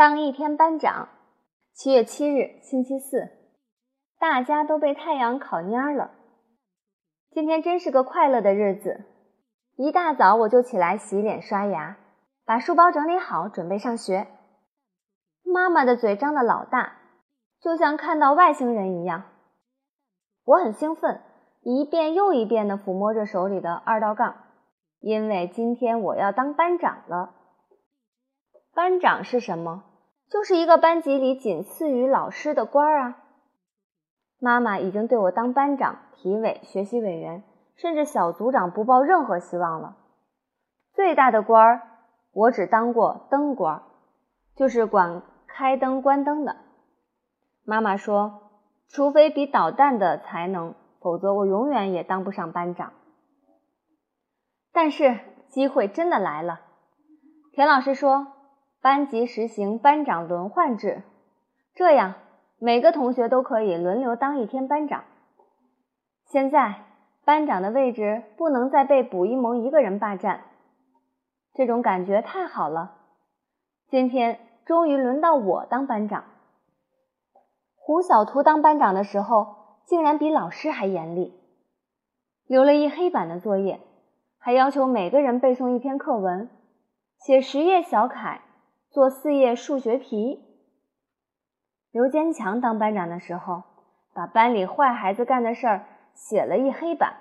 当一天班长，七月七日，星期四，大家都被太阳烤蔫了。今天真是个快乐的日子。一大早我就起来洗脸刷牙，把书包整理好，准备上学。妈妈的嘴张得老大，就像看到外星人一样。我很兴奋，一遍又一遍地抚摸着手里的二道杠，因为今天我要当班长了。班长是什么？就是一个班级里仅次于老师的官儿啊。妈妈已经对我当班长、体委、学习委员，甚至小组长不抱任何希望了。最大的官儿，我只当过灯官，就是管开灯、关灯的。妈妈说，除非比导弹的才能，否则我永远也当不上班长。但是机会真的来了，田老师说，班级实行班长轮换制，这样。每个同学都可以轮流当一天班长。现在班长的位置不能再被卜一萌一个人霸占，这种感觉太好了。今天终于轮到我当班长。胡小图当班长的时候，竟然比老师还严厉，留了一黑板的作业，还要求每个人背诵一篇课文，写十页小楷，做四页数学题。刘坚强当班长的时候，把班里坏孩子干的事儿写了一黑板。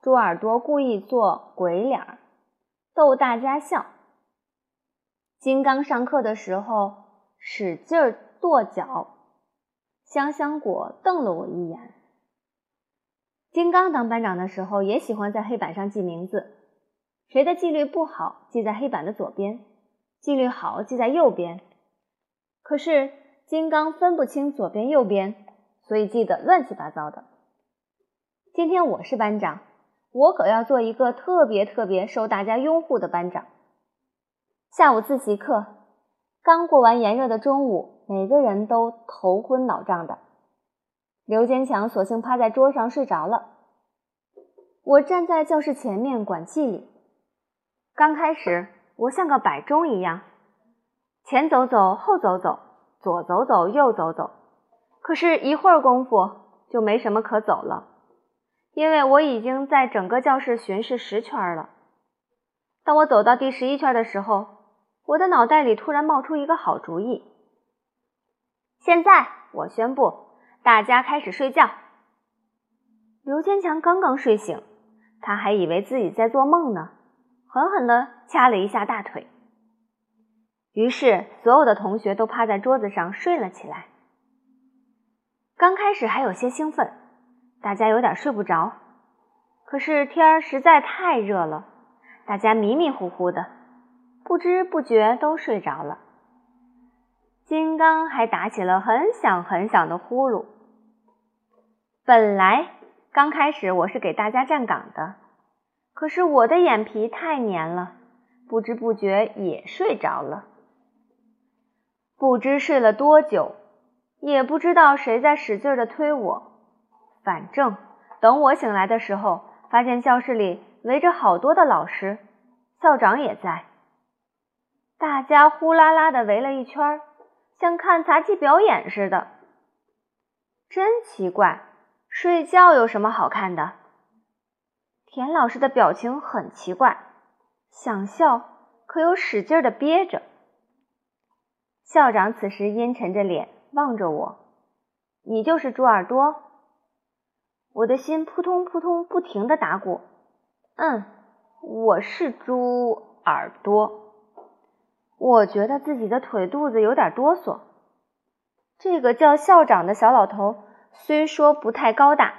猪耳朵故意做鬼脸儿，逗大家笑。金刚上课的时候使劲跺脚。香香果瞪了我一眼。金刚当班长的时候，也喜欢在黑板上记名字，谁的纪律不好，记在黑板的左边；纪律好，记在右边。可是。金刚分不清左边右边，所以记得乱七八糟的。今天我是班长，我可要做一个特别特别受大家拥护的班长。下午自习课刚过完炎热的中午，每个人都头昏脑胀的。刘坚强索性趴在桌上睡着了。我站在教室前面管纪律。刚开始我像个摆钟一样，前走走，后走走。左走走，右走走，可是，一会儿功夫就没什么可走了，因为我已经在整个教室巡视十圈了。当我走到第十一圈的时候，我的脑袋里突然冒出一个好主意。现在，我宣布，大家开始睡觉。刘坚强刚刚睡醒，他还以为自己在做梦呢，狠狠地掐了一下大腿。于是，所有的同学都趴在桌子上睡了起来。刚开始还有些兴奋，大家有点睡不着。可是天儿实在太热了，大家迷迷糊糊的，不知不觉都睡着了。金刚还打起了很响很响的呼噜。本来刚开始我是给大家站岗的，可是我的眼皮太黏了，不知不觉也睡着了。不知睡了多久，也不知道谁在使劲的推我。反正等我醒来的时候，发现教室里围着好多的老师，校长也在。大家呼啦啦的围了一圈，像看杂技表演似的。真奇怪，睡觉有什么好看的？田老师的表情很奇怪，想笑可又使劲的憋着。校长此时阴沉着脸望着我：“你就是猪耳朵？”我的心扑通扑通不停的打鼓。嗯，我是猪耳朵。我觉得自己的腿肚子有点哆嗦。这个叫校长的小老头虽说不太高大，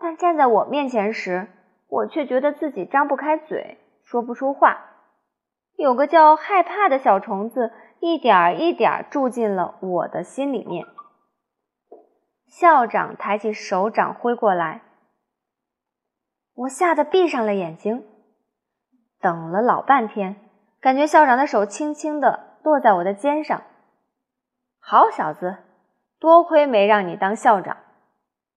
但站在我面前时，我却觉得自己张不开嘴，说不出话。有个叫害怕的小虫子。一点儿一点儿住进了我的心里面。校长抬起手掌挥过来，我吓得闭上了眼睛。等了老半天，感觉校长的手轻轻的落在我的肩上。好小子，多亏没让你当校长，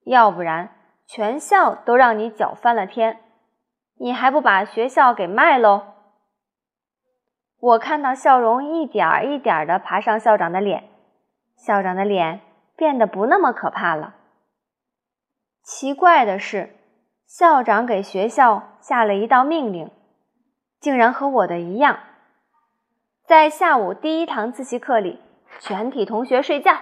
要不然全校都让你搅翻了天，你还不把学校给卖喽？我看到笑容一点儿一点儿地爬上校长的脸，校长的脸变得不那么可怕了。奇怪的是，校长给学校下了一道命令，竟然和我的一样，在下午第一堂自习课里，全体同学睡觉。